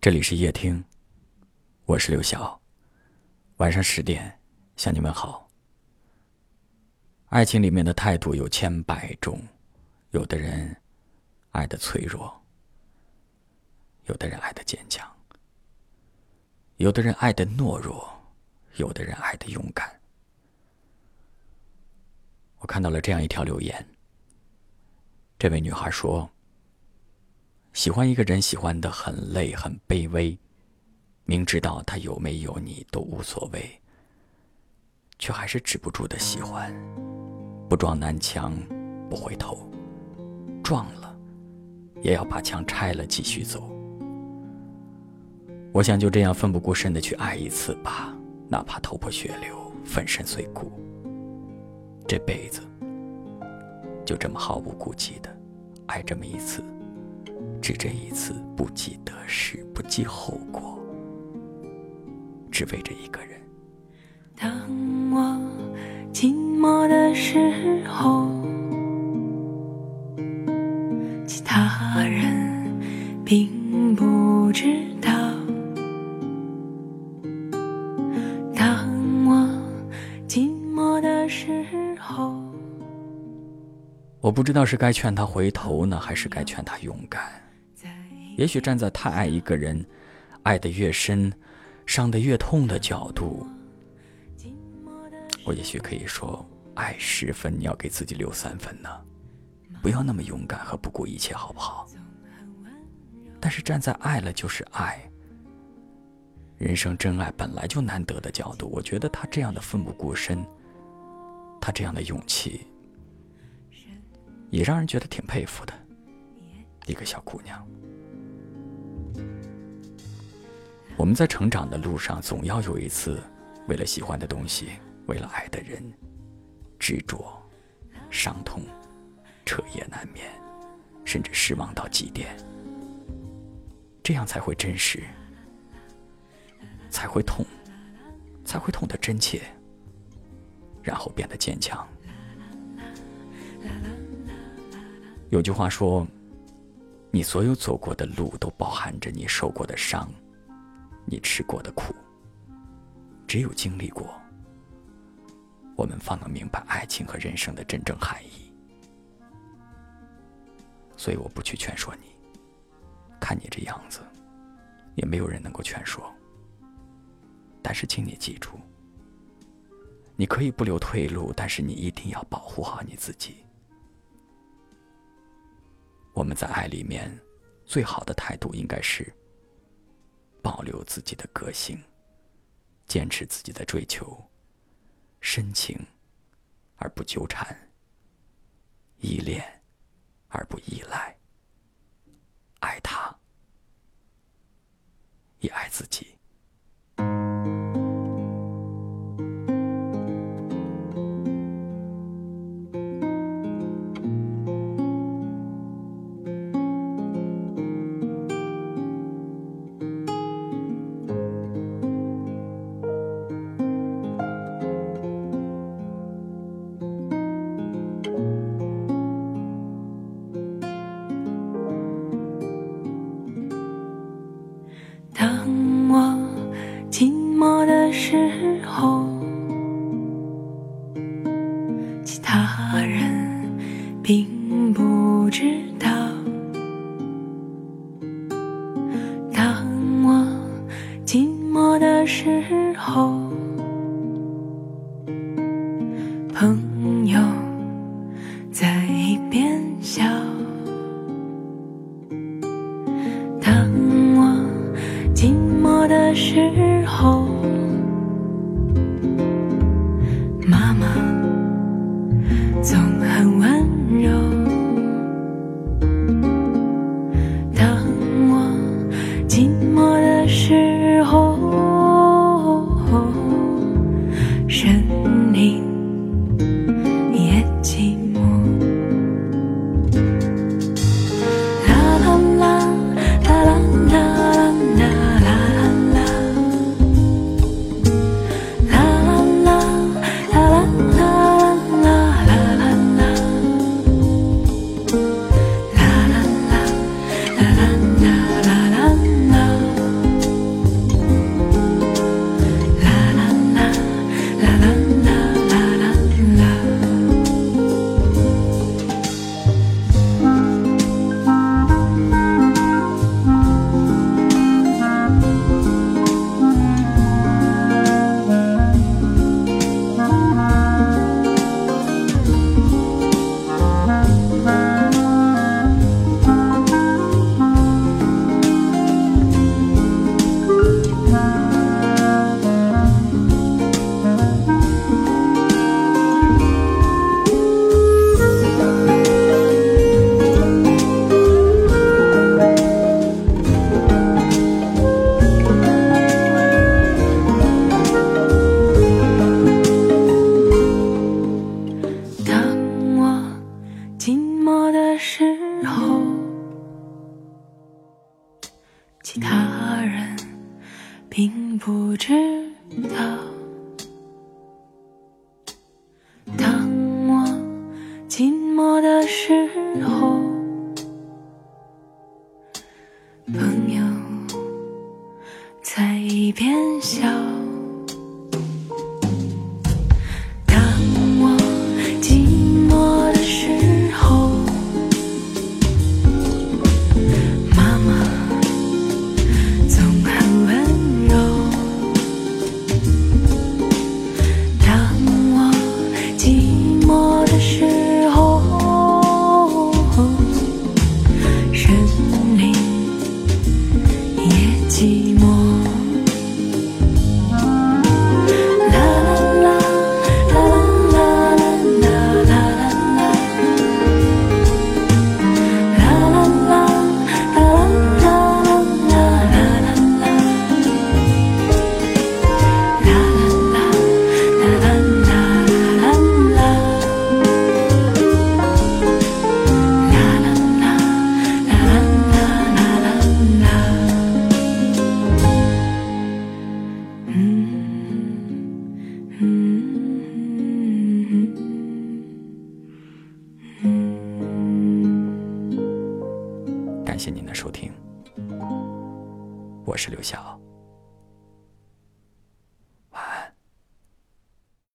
这里是夜听，我是刘晓。晚上十点向你们好。爱情里面的态度有千百种，有的人爱的脆弱，有的人爱的坚强，有的人爱的懦弱，有的人爱的勇敢。我看到了这样一条留言，这位女孩说。喜欢一个人，喜欢的很累，很卑微，明知道他有没有你都无所谓，却还是止不住的喜欢，不撞南墙不回头，撞了也要把墙拆了继续走。我想就这样奋不顾身的去爱一次吧，哪怕头破血流，粉身碎骨，这辈子就这么毫无顾忌的爱这么一次。只这一次，不计得失，不计后果，只为这一个人。当我寂寞的时候，其他人并不知道。不知道是该劝他回头呢，还是该劝他勇敢。也许站在太爱一个人，爱得越深，伤得越痛的角度，我也许可以说，爱十分，你要给自己留三分呢，不要那么勇敢和不顾一切，好不好？但是站在爱了就是爱，人生真爱本来就难得的角度，我觉得他这样的奋不顾身，他这样的勇气，也让人觉得挺佩服的，一个小姑娘。我们在成长的路上，总要有一次，为了喜欢的东西，为了爱的人，执着、伤痛、彻夜难眠，甚至失望到极点，这样才会真实，才会痛，才会痛得真切，然后变得坚强。有句话说：“你所有走过的路，都包含着你受过的伤。”你吃过的苦，只有经历过，我们方能明白爱情和人生的真正含义。所以我不去劝说你，看你这样子，也没有人能够劝说。但是，请你记住，你可以不留退路，但是你一定要保护好你自己。我们在爱里面，最好的态度应该是。保留自己的个性，坚持自己的追求，深情而不纠缠，依恋而不依赖，爱他，也爱自己。时候，其他人并不知道，当我寂寞的时候，朋友在一边笑。当我寂寞的时候，chair. 感谢您的收听，我是刘晓。